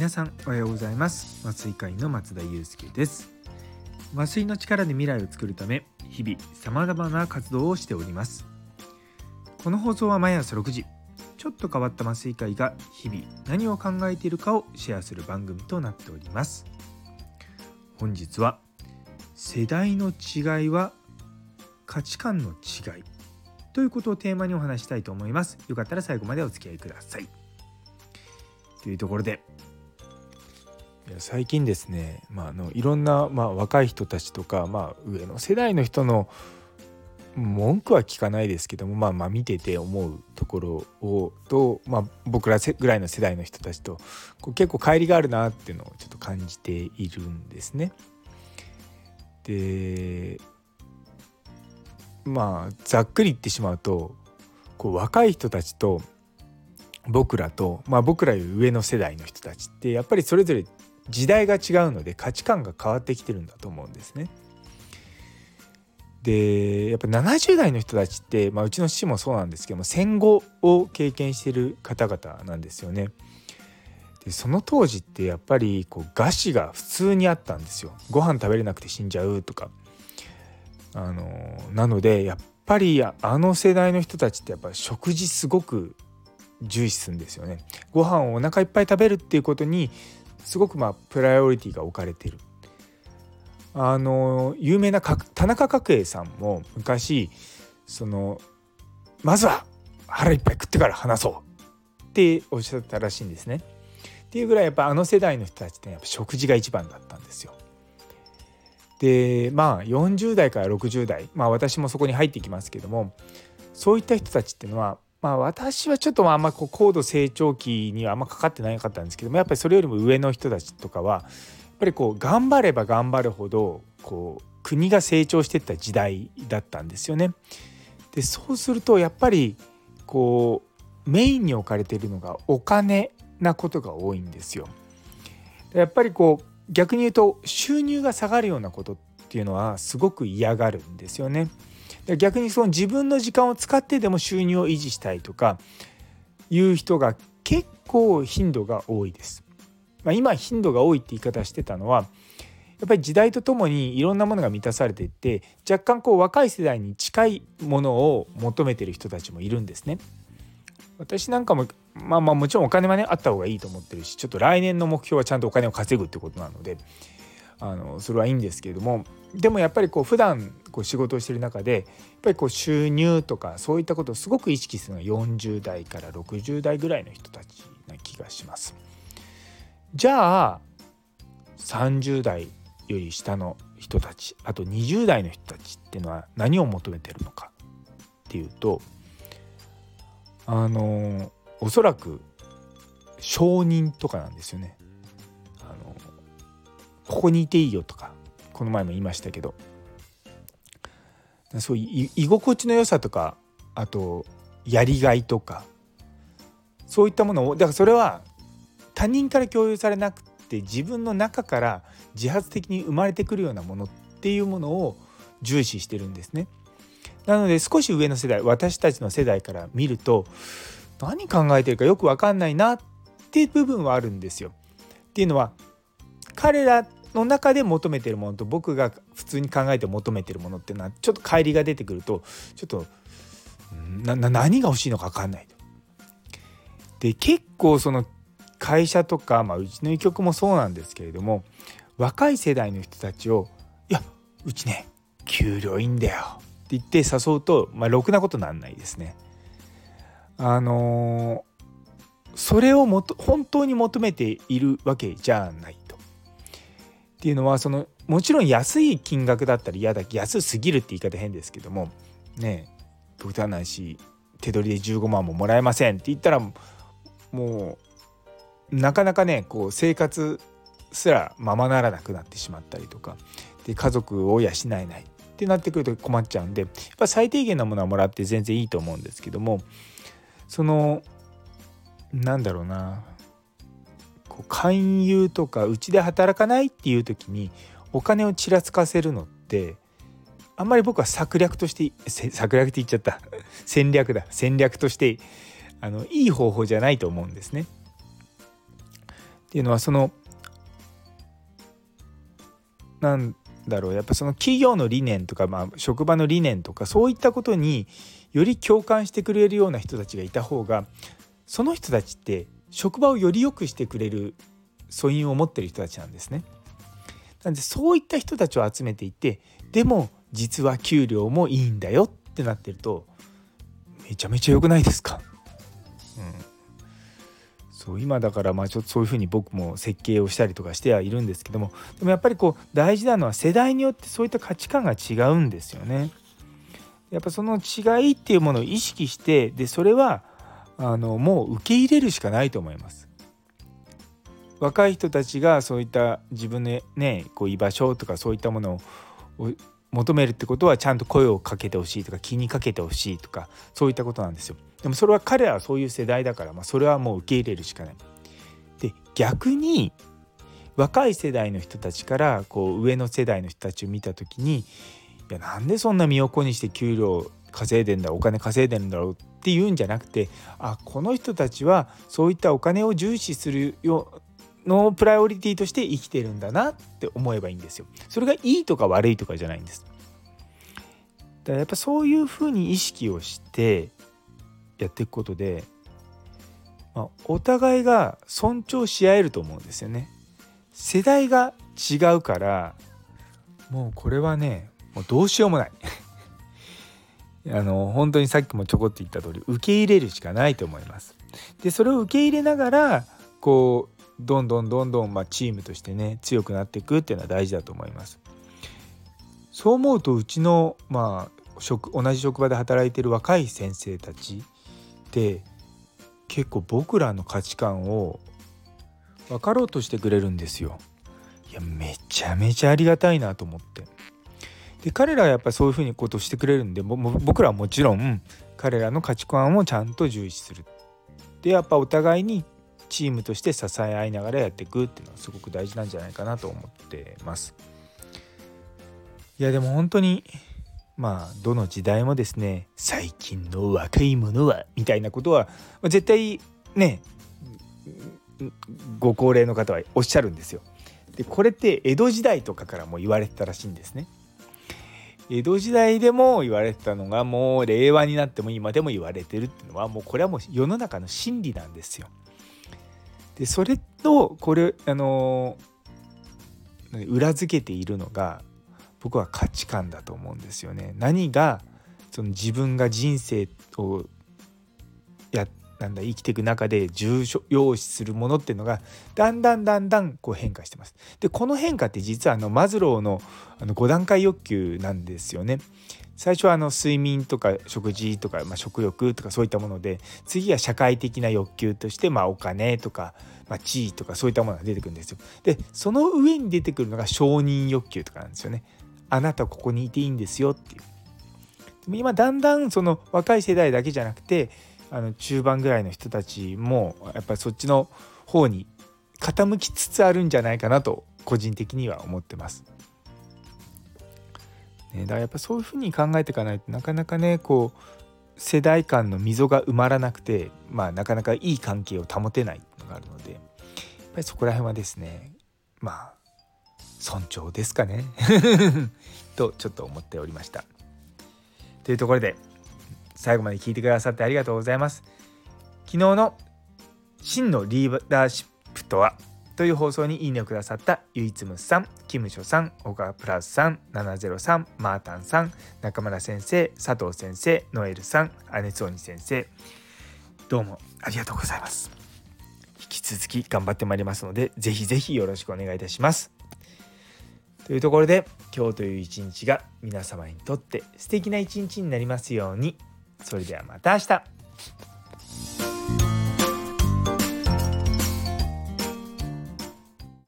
皆さんおはようございます。麻酔科医の松田祐介です。麻酔の力で未来を作るため日々様々な活動をしております。この放送は毎朝6時ちょっと変わった麻酔科医が日々何を考えているかをシェアする番組となっております。本日は世代の違いは価値観の違いということをテーマにお話したいと思います。よかったら最後までお付き合いください。というところで最近ですね、まあ、あのいろんな、まあ、若い人たちとか、まあ、上の世代の人の文句は聞かないですけども、まあ、まあ見てて思うところをと、まあ、僕らぐらいの世代の人たちとこう結構乖離があるなっていうのをちょっと感じているんですね。でまあざっくり言ってしまうとこう若い人たちと僕らと、まあ、僕らより上の世代の人たちってやっぱりそれぞれ時代が違うので価値観が変わってきてるんだと思うんですね。でやっぱ70代の人たちって、まあ、うちの父もそうなんですけども戦後を経験してる方々なんですよね。でその当時ってやっぱりこう餓死が普通にあったんですよ。ご飯食べれなくて死んじゃうとか。あのなのでやっぱりあの世代の人たちってやっぱ食事すごく重視するんですよね。ご飯をお腹いっぱい食べるっていうことにすごくまあプライオリティが置かれてる。あの有名な田中角栄さんも昔そのまずは腹いっぱい食ってから話そうっておっしゃったらしいんですね。っていうぐらいやっぱあの世代の人たちってやっぱ食事が一番だったんですよ。でまあ40代から60代まあ私もそこに入ってきますけどもそういった人たちっていうのはまあ私はちょっとあんまこう高度成長期にはあんまかかってないかったんですけどもやっぱりそれよりも上の人たちとかはやっぱりこう頑張れば頑張るほどこう国が成長していった時代だったんですよね。でそうするとやっぱりこうメインに置かれているのがお金なことが多いんですよ。やっぱりこう逆に言うと収入が下がるようなことっていうのはすごく嫌がるんですよね。逆にその自分の時間を使ってでも収入を維持したいとかいう人が結構頻度が多いです。まあ、今頻度が多いって言い方してたのはやっぱり時代とともにいろんなものが満たされていって若干こう若い世代に近いものを求めてる人たちもいるんですね。私なんかもまあまあもちろんお金はねあった方がいいと思ってるしちょっと来年の目標はちゃんとお金を稼ぐってことなのであのそれはいいんですけれどもでもやっぱりこう普段こう仕事をしてる中でやっぱりこう収入とかそういったことをすごく意識するのは40代から60代ぐらいの人たちな気がします。じゃあ30代より下の人たちあと20代の人たちっていうのは何を求めてるのかっていうとあのおそらく承認とかなんですよね。ここにいていいよとかこの前も言いましたけどそういう居心地の良さとかあとやりがいとかそういったものをだからそれは他人から共有されなくて自分の中から自発的に生まれてくるようなものっていうものを重視してるんですね。なので少し上の世代私たちの世代から見ると何考えてるかよく分かんないなっていう部分はあるんですよ。っていうのは彼らの中で求めてるものと僕が普通に考えて求めてるものっていうのはちょっと乖離が出てくるとちょっと何が欲しいのか分かんないと。で結構その会社とか、まあ、うちの医局もそうなんですけれども若い世代の人たちを「いやうちね給料いいんだよ」って言って誘うと、まあ、ろくなことなんないですね。あのー、それをもと本当に求めているわけじゃない。っていうのはそのもちろん安い金額だったら嫌だ安すぎるって言い方変ですけどもね極端ないし手取りで15万ももらえませんって言ったらもうなかなかねこう生活すらままならなくなってしまったりとかで家族を養えないってなってくると困っちゃうんでやっぱ最低限のものはもらって全然いいと思うんですけどもそのなんだろうな勧誘とかうちで働かないっていう時にお金をちらつかせるのってあんまり僕は策略として策略って言っちゃった。戦略だ。戦略としてあのいい方法じゃないと思うんですね。っていうのはそのなんだろう。やっぱその企業の理念とか、まあ、職場の理念とかそういったことにより共感してくれるような人たちがいた方がその人たちって職場をより良くしてくれる素因を持ってる人たちなんですね。なんでそういった人たちを集めていてでも実は給料もいいんだよってなってるとめちゃめちゃ良くないですか、うん、そう今だからまあちょっとそういうふうに僕も設計をしたりとかしてはいるんですけどもでもやっぱりこう大事なのは世代によってそういった価値観が違うんですよね。やっぱその違いっていうものを意識してでそれはあのもう受け入れるしかないと思います。若い人たちがそういった自分のねこう居場所とかそういったものを求めるってことはちゃんと声をかけてほしいとか気にかけてほしいとかそういったことなんですよ。でもそれは彼らはそういう世代だから、まあ、それはもう受け入れるしかない。で逆に若い世代の人たちからこう上の世代の人たちを見た時にいやなんでそんな身を粉にして給料稼いでんだお金稼いでんだろうっっていうんじゃなくてあこの人たちはそういったお金を重視するよのプライオリティとして生きてるんだなって思えばいいんですよ。それがいいとか悪いとかじゃないんです。だからやっぱそういうふうに意識をしてやっていくことで、まあ、お互いが尊重し合えると思うんですよね。世代が違うからもうこれはねもうどうしようもないあの本当にさっきもちょこっと言った通り受け入れるしかないと思います。でそれを受け入れながらこうどんどんどんどんまあチームとしてね強くなっていくっていうのは大事だと思います。そう思うとうちのまあ職同じ職場で働いてる若い先生たちって結構僕らの価値観を分かろうとしてくれるんですよ。いやめちゃめちゃありがたいなと思って。で彼らはやっぱりそういうふうにことしてくれるんで僕らはもちろん彼らの価値観をちゃんと重視する。でやっぱお互いにチームとして支え合いながらやっていくっていうのはすごく大事なんじゃないかなと思ってます。いやでも本当にまあどの時代もですね最近の若い者はみたいなことは絶対ねご高齢の方はおっしゃるんですよ。でこれって江戸時代とかからも言われてたらしいんですね。江戸時代でも言われてたのがもう令和になっても今でも言われてるっていうのはもうこれはもう世の中の真理なんですよ。でそれとこれあの裏付けているのが僕は価値観だと思うんですよね。何がその自分が人生をやなんだ生きていく中で重要視するものっていうのがだんだんだんだんこう変化してます。でこの変化って実はあのマズローのあの5段階欲求なんですよね。最初はあの睡眠とか食事とか、まあ、食欲とかそういったもので次は社会的な欲求として、まあ、お金とか、まあ、地位とかそういったものが出てくるんですよ。でその上に出てくるのが承認欲求とかなんですよね。あなたここにいていいんですよっていう。今だんだんその若い世代だけじゃなくてあの中盤ぐらいの人たちもやっぱりそっちの方に傾きつつあるんじゃないかなと個人的には思ってます。ね、だからやっぱそういうふうに考えていかないとなかなかねこう世代間の溝が埋まらなくて、まあ、なかなかいい関係を保てないのがあるのでやっぱりそこら辺はですねまあ尊重ですかね とちょっと思っておりました。というところで最後まで聞いてくださってありがとうございます。昨日の真のリーダーシップとはという放送にいいねをくださったゆいつむさん、キムショさん、オガプラスさん、703、マータンさん、中村先生、佐藤先生、ノエルさん、アネツオニ先生、どうもありがとうございます。引き続き頑張ってまいりますので、ぜひぜひよろしくお願いいたします。というところで、今日という一日が皆様にとって素敵な一日になりますように。それではまた明日。